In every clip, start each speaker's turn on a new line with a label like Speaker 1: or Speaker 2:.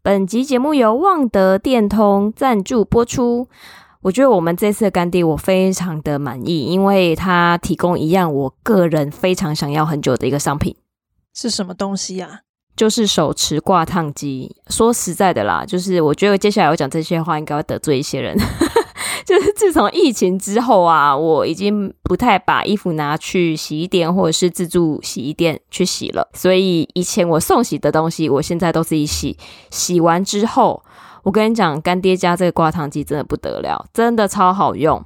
Speaker 1: 本集节目由旺德电通赞助播出。我觉得我们这次的干爹我非常的满意，因为他提供一样我个人非常想要很久的一个商品。
Speaker 2: 是什么东西啊？
Speaker 1: 就是手持挂烫机。说实在的啦，就是我觉得接下来我讲这些话应该会得罪一些人。就是自从疫情之后啊，我已经不太把衣服拿去洗衣店或者是自助洗衣店去洗了。所以以前我送洗的东西，我现在都自己洗。洗完之后，我跟你讲，干爹家这个挂烫机真的不得了，真的超好用，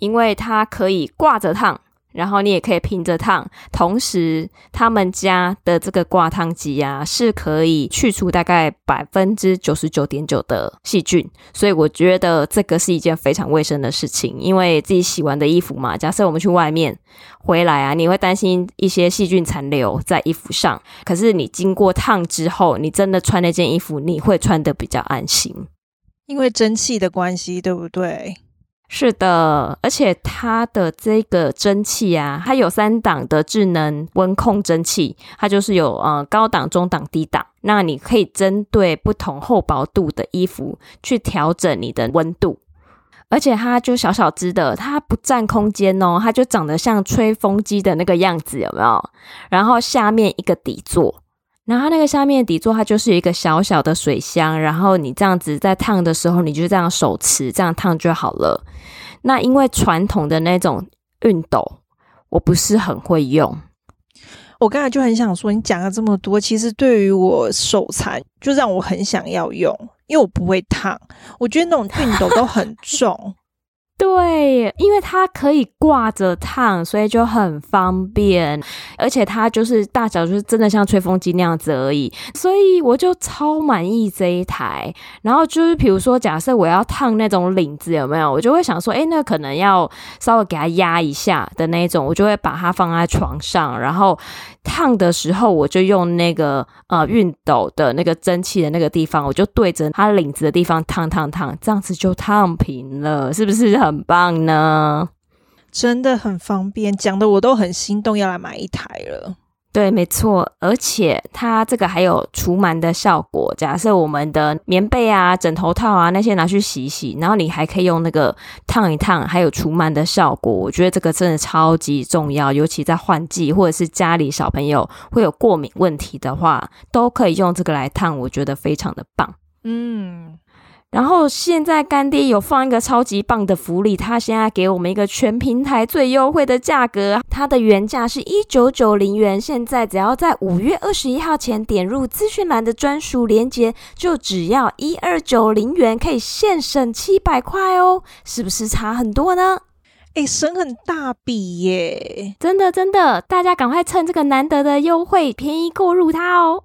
Speaker 1: 因为它可以挂着烫。然后你也可以平着烫，同时他们家的这个挂烫机啊，是可以去除大概百分之九十九点九的细菌，所以我觉得这个是一件非常卫生的事情。因为自己洗完的衣服嘛，假设我们去外面回来啊，你会担心一些细菌残留在衣服上，可是你经过烫之后，你真的穿那件衣服，你会穿得比较安心，
Speaker 2: 因为蒸汽的关系，对不对？
Speaker 1: 是的，而且它的这个蒸汽啊，它有三档的智能温控蒸汽，它就是有呃高档、中档、低档。那你可以针对不同厚薄度的衣服去调整你的温度，而且它就小小只的，它不占空间哦，它就长得像吹风机的那个样子，有没有？然后下面一个底座。然后它那个下面底座，它就是一个小小的水箱，然后你这样子在烫的时候，你就这样手持这样烫就好了。那因为传统的那种熨斗，我不是很会用。
Speaker 2: 我刚才就很想说，你讲了这么多，其实对于我手残，就让我很想要用，因为我不会烫，我觉得那种熨斗都很重。
Speaker 1: 对，因为它可以挂着烫，所以就很方便，而且它就是大小就是真的像吹风机那样子而已，所以我就超满意这一台。然后就是比如说，假设我要烫那种领子，有没有？我就会想说，诶，那可能要稍微给它压一下的那种，我就会把它放在床上，然后。烫的时候，我就用那个呃熨斗的那个蒸汽的那个地方，我就对着它领子的地方烫烫烫，这样子就烫平了，是不是很棒呢？
Speaker 2: 真的很方便，讲的我都很心动，要来买一台了。
Speaker 1: 对，没错，而且它这个还有除螨的效果。假设我们的棉被啊、枕头套啊那些拿去洗洗，然后你还可以用那个烫一烫，还有除螨的效果。我觉得这个真的超级重要，尤其在换季或者是家里小朋友会有过敏问题的话，都可以用这个来烫，我觉得非常的棒。
Speaker 2: 嗯。
Speaker 1: 然后现在干爹有放一个超级棒的福利，他现在给我们一个全平台最优惠的价格，它的原价是一九九零元，现在只要在五月二十一号前点入资讯栏的专属链接，就只要一二九零元，可以现省七百块哦，是不是差很多呢？
Speaker 2: 哎，省很大笔耶！
Speaker 1: 真的真的，大家赶快趁这个难得的优惠，便宜购入它哦。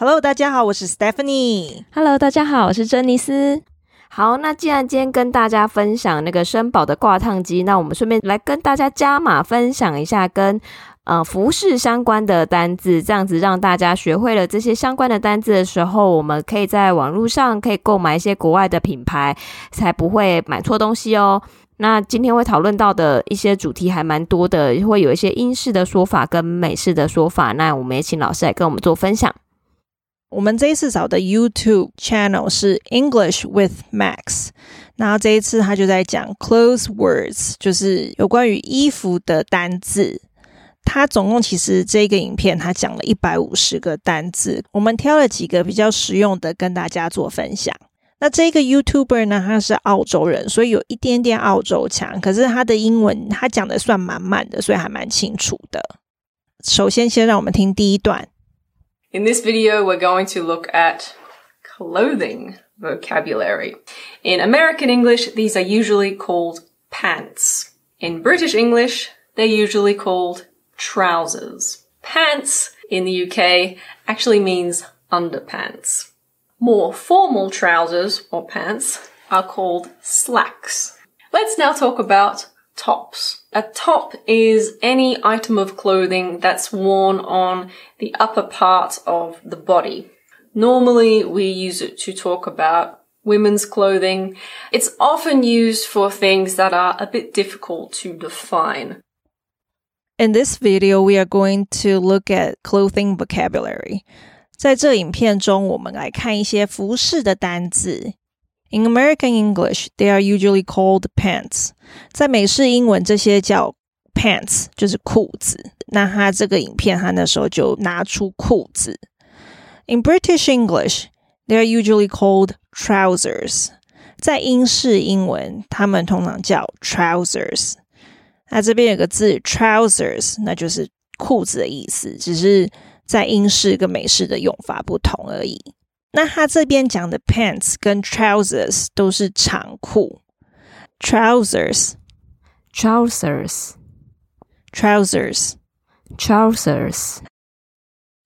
Speaker 2: Hello，大家好，我是 Stephanie。
Speaker 1: Hello，大家好，我是珍妮斯。好，那既然今天跟大家分享那个绅宝的挂烫机，那我们顺便来跟大家加码分享一下跟呃服饰相关的单字，这样子让大家学会了这些相关的单字的时候，我们可以在网络上可以购买一些国外的品牌，才不会买错东西哦。那今天会讨论到的一些主题还蛮多的，会有一些英式的说法跟美式的说法，那我们也请老师来跟我们做分享。
Speaker 2: 我们这一次找的 YouTube channel 是 English with Max，然后这一次他就在讲 clothes words，就是有关于衣服的单字。他总共其实这个影片他讲了一百五十个单字，我们挑了几个比较实用的跟大家做分享。那这个 YouTuber 呢，他是澳洲人，所以有一点点澳洲腔，可是他的英文他讲的算蛮慢的，所以还蛮清楚的。首先，先让我们听第一段。
Speaker 3: In this video, we're going to look at clothing vocabulary. In American English, these are usually called pants. In British English, they're usually called trousers. Pants in the UK actually means underpants. More formal trousers or pants are called slacks. Let's now talk about tops. A top is any item of clothing that's worn on the upper part of the body. Normally we use it to talk about women's clothing. It's often used for things that are a bit difficult to define.
Speaker 2: In this video, we are going to look at clothing vocabulary. 在这影片中，我们来看一些服饰的单字。 In American English, they are usually called pants. 在美式英文，这些叫 pants，就是裤子。那他这个影片，他那时候就拿出裤子。In British English, they are usually called trousers. 在英式英文，他们通常叫 trousers。那这边有个字 trousers，那就是裤子的意思，只是在英式跟美式的用法不同而已。 那他这边讲的 pants 跟 trousers 都是长裤
Speaker 1: ，trousers，trousers，trousers，trousers。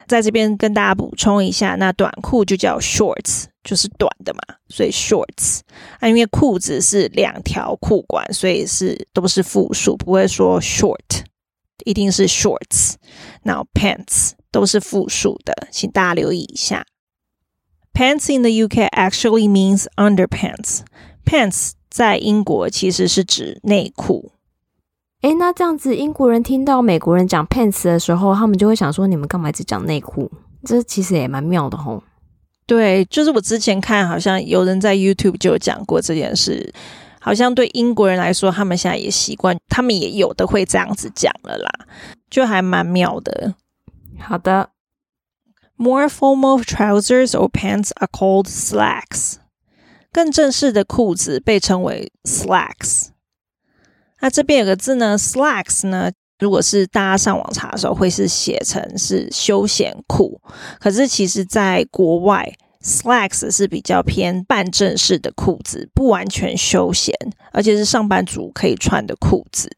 Speaker 2: 在这边跟大家补充一下，那短裤就叫 shorts，就是短的嘛，所以 shorts。啊，因为裤子是两条裤管，所以是都是复数，不会说 short，一定是 shorts。那 pants 都是复数的，请大家留意一下。Pants in the UK actually means underpants. Pants 在英国其实是指内裤。
Speaker 1: 诶，那这样子，英国人听到美国人讲 pants 的时候，他们就会想说：你们干嘛一直讲内裤？这其实也蛮妙的吼。
Speaker 2: 对，就是我之前看，好像有人在 YouTube 就有讲过这件事。好像对英国人来说，他们现在也习惯，他们也有的会这样子讲了啦，就还蛮妙的。
Speaker 1: 好的。
Speaker 2: More formal trousers or pants are called slacks. 更正式的裤子被称为 slacks。那这边有个字呢，slacks 呢，如果是大家上网查的时候，会是写成是休闲裤。可是其实在国外，Slacks 是比较偏半正式的裤子，不完全休闲，而且是上班族可以穿的裤子。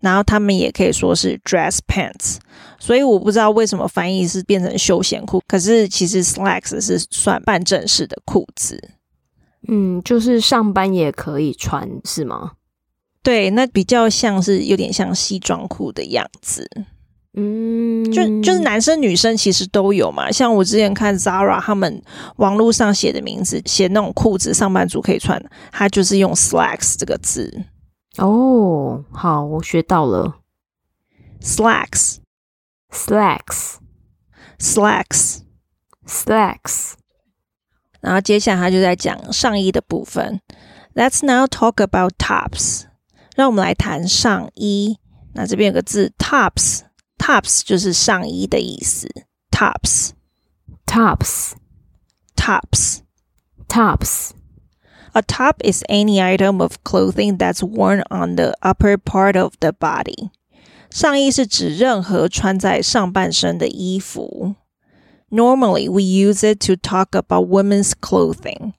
Speaker 2: 然后他们也可以说是 dress pants，所以我不知道为什么翻译是变成休闲裤，可是其实 Slacks 是算半正式的裤子。
Speaker 1: 嗯，就是上班也可以穿，是吗？
Speaker 2: 对，那比较像是有点像西装裤的样子。
Speaker 1: 嗯，
Speaker 2: 就就是男生女生其实都有嘛，像我之前看 Zara 他们网络上写的名字，写那种裤子上班族可以穿，他就是用 slacks 这个字。
Speaker 1: 哦，好，我学到了，slacks，slacks，slacks，slacks。
Speaker 2: 然后接下来他就在讲上衣的部分。Let's now talk about tops。让我们来谈上衣。那这边有个字 tops。Tops 就是上衣的意思。Tops，tops，tops，tops。A top is any item of clothing that's worn on the upper part of the body。上衣是指任何穿在上半身的衣服。Normally, we use it to talk about women's clothing。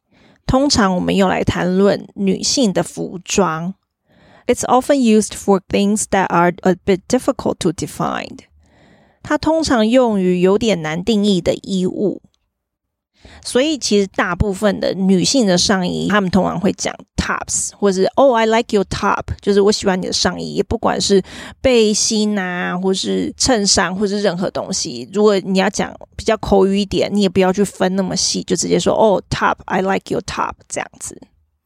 Speaker 2: 通常我们用来谈论女性的服装。 It's often used for things that are a bit difficult to define. 它通常用于有点难定义的衣物，所以其实大部分的女性的上衣，她们通常会讲 tops，或是 Oh, I like your top，就是我喜欢你的上衣。也不管是背心啊，或是衬衫，或是任何东西，如果你要讲比较口语一点，你也不要去分那么细，就直接说 Oh, top, I like your top 这样子。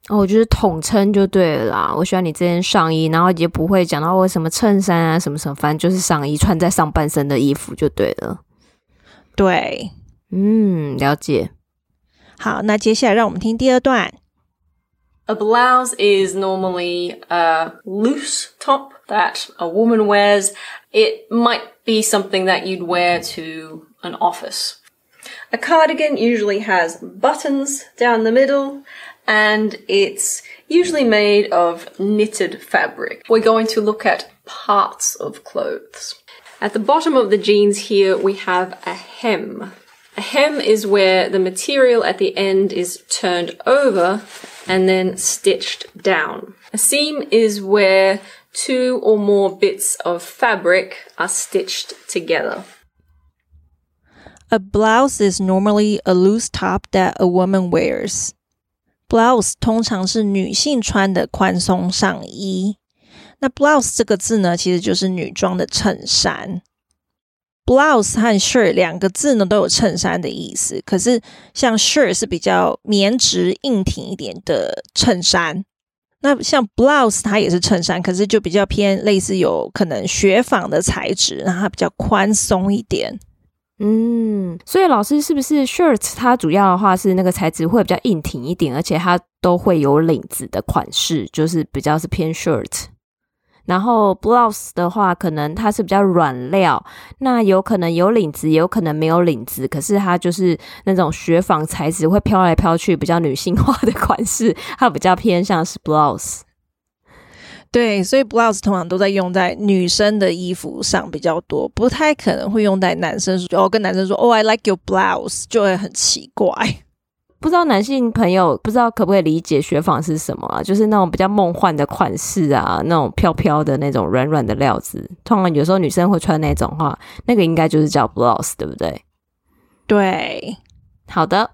Speaker 1: 哦，我就是统称就对了啦。我喜欢你这件上衣，然后也不会讲到我什么衬衫啊，什么什么，反正就是上衣，穿在上半身的衣服就对了。
Speaker 2: 对，
Speaker 1: 嗯，了解。
Speaker 2: 好，那接下来让我们听第二段。
Speaker 3: A blouse is normally a loose top that a woman wears. It might be something that you'd wear to an office. A cardigan usually has buttons down the middle. and it's usually made of knitted fabric. We're going to look at parts of clothes. At the bottom of the jeans here, we have a hem. A hem is where the material at the end is turned over and then stitched down. A seam is where two or more bits of fabric are stitched together.
Speaker 2: A blouse is normally a loose top that a woman wears. Blouse 通常是女性穿的宽松上衣。那 blouse 这个字呢，其实就是女装的衬衫。blouse 和 shirt 两个字呢都有衬衫的意思，可是像 shirt 是比较棉质硬挺一点的衬衫。那像 blouse 它也是衬衫，可是就比较偏类似有可能雪纺的材质，然后它比较宽松一点。
Speaker 1: 嗯，所以老师是不是 shirt 它主要的话是那个材质会比较硬挺一点，而且它都会有领子的款式，就是比较是偏 shirt。然后 blouse 的话，可能它是比较软料，那有可能有领子，也有可能没有领子，可是它就是那种雪纺材质，会飘来飘去，比较女性化的款式，它比较偏向是 blouse。
Speaker 2: 对，所以 blouse 通常都在用在女生的衣服上比较多，不太可能会用在男生。哦，跟男生说，哦，I like your blouse，就会很奇怪。
Speaker 1: 不知道男性朋友不知道可不可以理解雪纺是什么啊？就是那种比较梦幻的款式啊，那种飘飘的那种软软的料子。通常有时候女生会穿那种话，那个应该就是叫 blouse，对不对？
Speaker 2: 对，
Speaker 1: 好的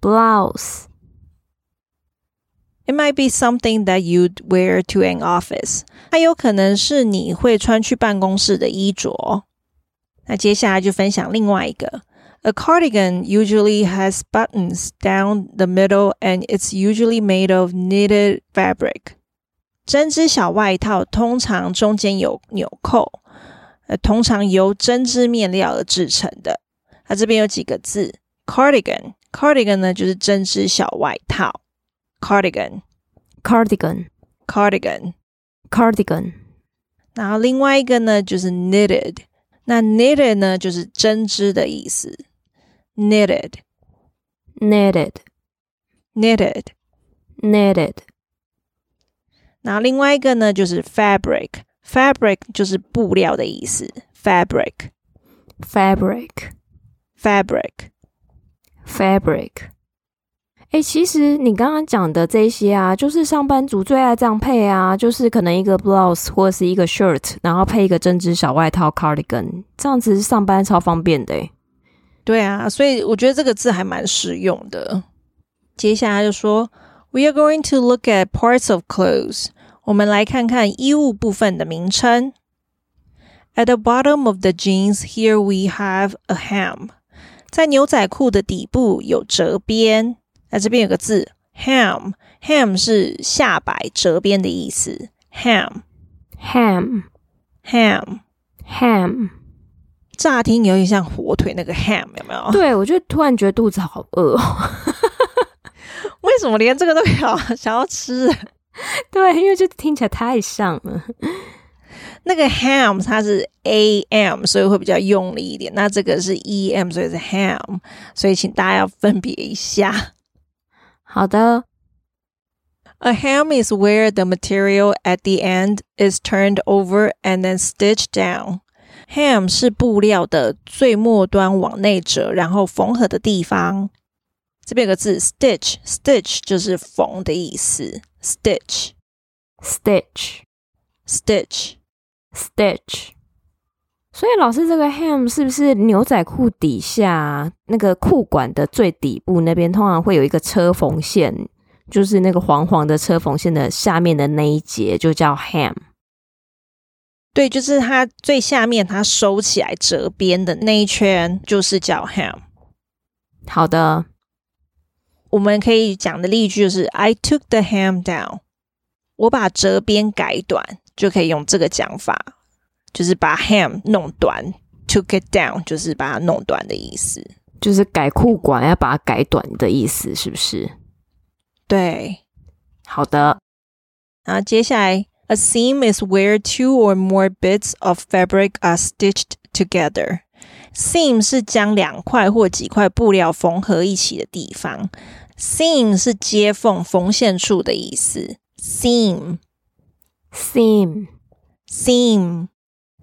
Speaker 2: ，blouse，blouse，blouse，blouse。It might be something that you'd wear to an office。它有可能是你会穿去办公室的衣着。那接下来就分享另外一个，A cardigan usually has buttons down the middle and it's usually made of knitted fabric。针织小外套通常中间有纽扣，呃，通常由针织面料而制成的。它这边有几个字 ，cardigan，cardigan 呢就是针织小外套
Speaker 1: ，cardigan，cardigan，cardigan，cardigan。
Speaker 2: 然后另外一个呢就是 knitted。那 knitted 呢，就是针织的意思。
Speaker 1: knitted，knitted，knitted，knitted。
Speaker 2: 然后另外一个呢，就是 fabric，fabric 就是布料的意思。
Speaker 1: fabric，fabric，fabric。哎，其实你刚刚讲的这些啊，就是上班族最爱这样配啊，就是可能一个 blouse 或者是一个 shirt，然后配一个针织小外套 cardigan，这样子上班超方便的。
Speaker 2: 对啊，所以我觉得这个字还蛮实用的。接下来就说，We are going to look at parts of clothes。我们来看看衣物部分的名称。At the bottom of the jeans, here we have a hem。 在牛仔裤的底部有折边。那这边有个字 ham，ham 是下摆折边的意思。
Speaker 1: ham，ham，ham，ham。
Speaker 2: 乍听有点像火腿那个 ham，有没有？
Speaker 1: 对，我就突然觉得肚子好饿哦。
Speaker 2: 为什么连这个都要 想要吃？
Speaker 1: 对，因为就听起来太像了。
Speaker 2: 那个 ham 它是 am，所以会比较用力一点。那这个是 em，所以是 ham，所以请大家要分别一下。
Speaker 1: 好的，
Speaker 2: A hem is where the material at the end is turned over and then stitched down. Hem 是布料的最末端往内折，然后缝合的地方。这边有个字 stitch，stitch 就是缝的意思。
Speaker 1: stitch，stitch，stitch。 所以老师，这个 hem 是不是牛仔裤底下那个裤管的最底部那边，通常会有一个车缝线，就是那个黄黄的车缝线的下面的那一节，就叫 hem。
Speaker 2: 对，就是它最下面它收起来折边的那一圈，就是叫 hem。
Speaker 1: 好的，
Speaker 2: 我们可以讲的例句就是 I took the hem down，我把折边改短，就可以用这个讲法。就是把 hem 弄短，took it down，就是把它弄短的意思，
Speaker 1: 就是改裤管要把它改短的意思，是不是？
Speaker 2: 对，
Speaker 1: 好的。
Speaker 2: 然后接下来，a seam is where two or more bits of fabric are stitched together。seam 是将两块或几块布料缝合一起的地方。seam 是接缝、缝线处的意思。seam，seam，seam。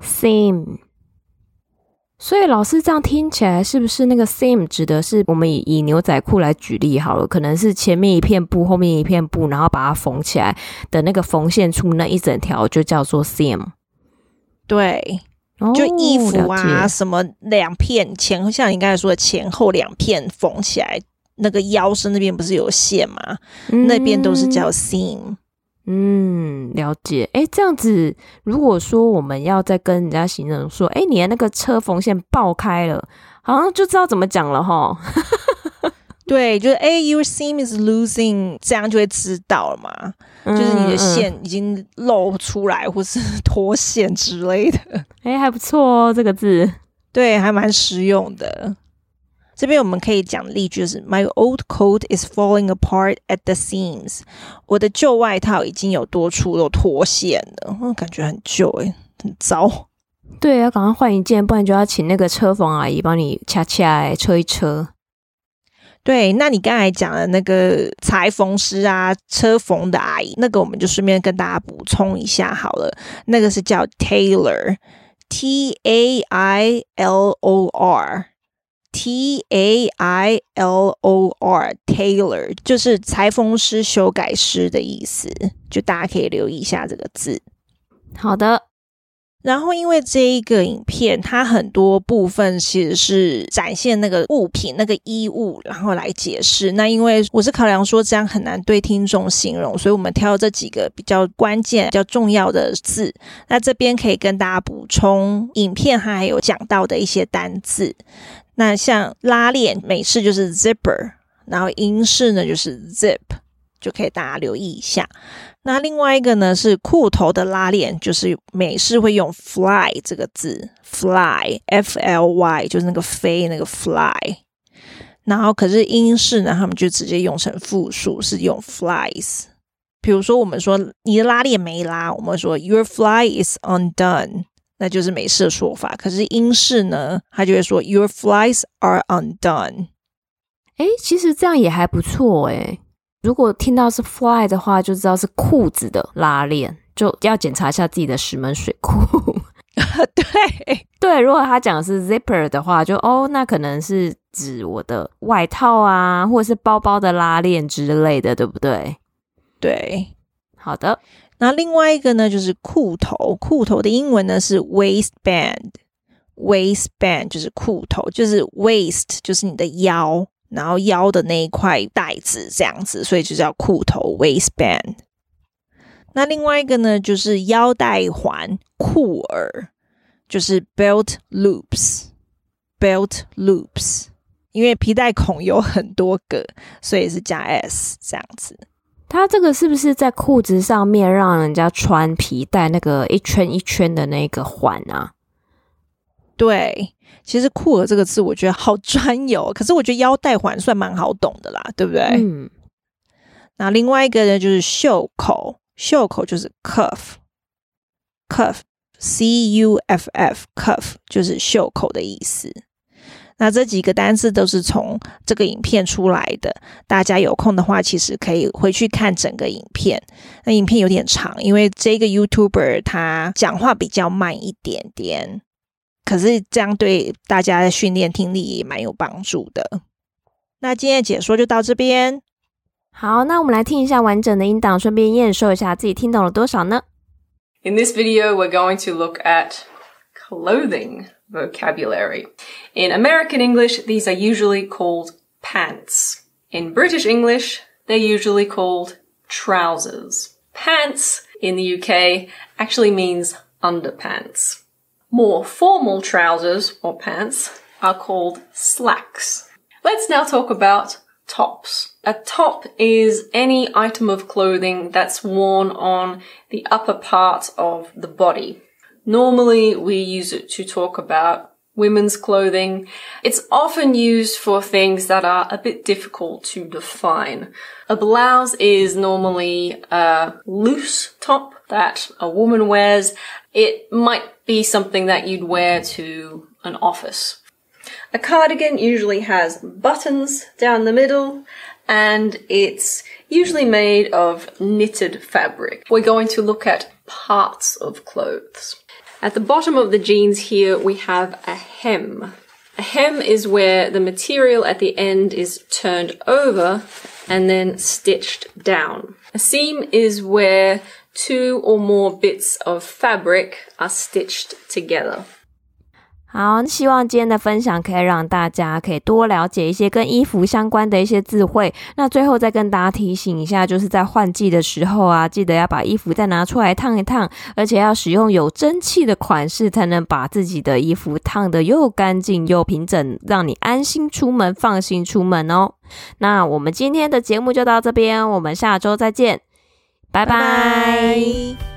Speaker 1: Seam，所以老师这样听起来是不是那个 seam 指的是我们以以牛仔裤来举例好了？可能是前面一片布，后面一片布，然后把它缝起来的那个缝线处那一整条就叫做 seam。
Speaker 2: 对，就衣服啊，什么两片前，像你刚才说的前后两片缝起来，那个腰身那边不是有线吗？嗯、那边都是叫 seam。
Speaker 1: 嗯，了解。哎，这样子，如果说我们要再跟人家行人说，哎，你的那个车缝线爆开了，好像就知道怎么讲了哈。
Speaker 2: 对，就是哎，your seam is losing，这样就会知道了嘛。嗯、就是你的线已经露出来，或是 脱线之类的。
Speaker 1: 哎，还不错哦，这个字，
Speaker 2: 对，还蛮实用的。这边我们可以讲例句是：My old coat is falling apart at the seams。我的旧外套已经有多处都脱线了，我感觉很旧诶，很糟。
Speaker 1: 对，要赶快换一件，不然就要请那个车缝阿姨帮你掐掐，车一车。
Speaker 2: 对，那你刚才讲的那个裁缝师啊，车缝的阿姨，那个我们就顺便跟大家补充一下好了，那个是叫 tailor，T A I L O R。T A I L O R Taylor 就是裁缝师、修改师的意思，就大家可以留意一下这个字。
Speaker 1: 好的，
Speaker 2: 然后因为这一个影片，它很多部分其实是展现那个物品、那个衣物，然后来解释。那因为我是考量说这样很难对听众形容，所以我们挑这几个比较关键、比较重要的字。那这边可以跟大家补充，影片它还有讲到的一些单字。那像拉链，美式就是 zipper，然后英式呢就是 zip，就可以大家留意一下。那另外一个呢是裤头的拉链，就是美式会用 fly 这个字，fly，f l y，就是那个飞那个 fly。然后可是英式呢，他们就直接用成复数，是用 flies。比如说我们说你的拉链没拉，我们说 your fly is undone。那就是美式的说法，可是英式呢，他就会说 Your flies are undone。
Speaker 1: 哎，其实这样也还不错哎。如果听到是 fly 的话，就知道是裤子的拉链，就要检查一下自己的石门水库。
Speaker 2: 对
Speaker 1: 对，如果他讲的是 zipper 的话，就哦，那可能是指我的外套啊，或者是包包的拉链之类的，对不对？
Speaker 2: 对，
Speaker 1: 好的。
Speaker 2: 那另外一个呢，就是裤头。裤头的英文呢是 waistband，waistband 就是裤头，就是 waist 就是你的腰，然后腰的那一块带子这样子，所以就叫裤头 waistband。那另外一个呢，就是腰带环、裤耳，就是 belt loops，belt loops，因为皮带孔有很多个，所以是加 s 这样子。
Speaker 1: 它这个是不是在裤子上面让人家穿皮带那个一圈一圈的那个环啊？
Speaker 2: 对，其实“裤儿”这个字我觉得好专有，可是我觉得腰带环算蛮好懂的啦，对不对？嗯。那另外一个呢，就是袖口，袖口就是 cuff，cuff，c u f f，cuff 就是袖口的意思。那这几个单字都是从这个影片出来的，大家有空的话，其实可以回去看整个影片。那影片有点长，因为这个 YouTuber 他讲话比较慢一点点，可是这样对大家的训练听力也蛮有帮助的。那今天的解说就到这边。
Speaker 1: 好，那我们来听一下完整的音档，顺便验收一下自己听懂了多少呢
Speaker 3: ？In this video, we're going to look at clothing. vocabulary. In American English, these are usually called pants. In British English, they're usually called trousers. Pants in the UK actually means underpants. More formal trousers or pants are called slacks. Let's now talk about tops. A top is any item of clothing that's worn on the upper part of the body. Normally we use it to talk about women's clothing. It's often used for things that are a bit difficult to define. A blouse is normally a loose top that a woman wears. It might be something that you'd wear to an office. A cardigan usually has buttons down the middle and it's usually made of knitted fabric. We're going to look at parts of clothes. At the bottom of the jeans here, we have a hem. A hem is where the material at the end is turned over and then stitched down. A seam is where two or more bits of fabric are stitched together.
Speaker 1: 好，希望今天的分享可以让大家可以多了解一些跟衣服相关的一些智慧。那最后再跟大家提醒一下，就是在换季的时候啊，记得要把衣服再拿出来烫一烫，而且要使用有蒸汽的款式，才能把自己的衣服烫得又干净又平整，让你安心出门，放心出门哦。那我们今天的节目就到这边，我们下周再见，拜拜。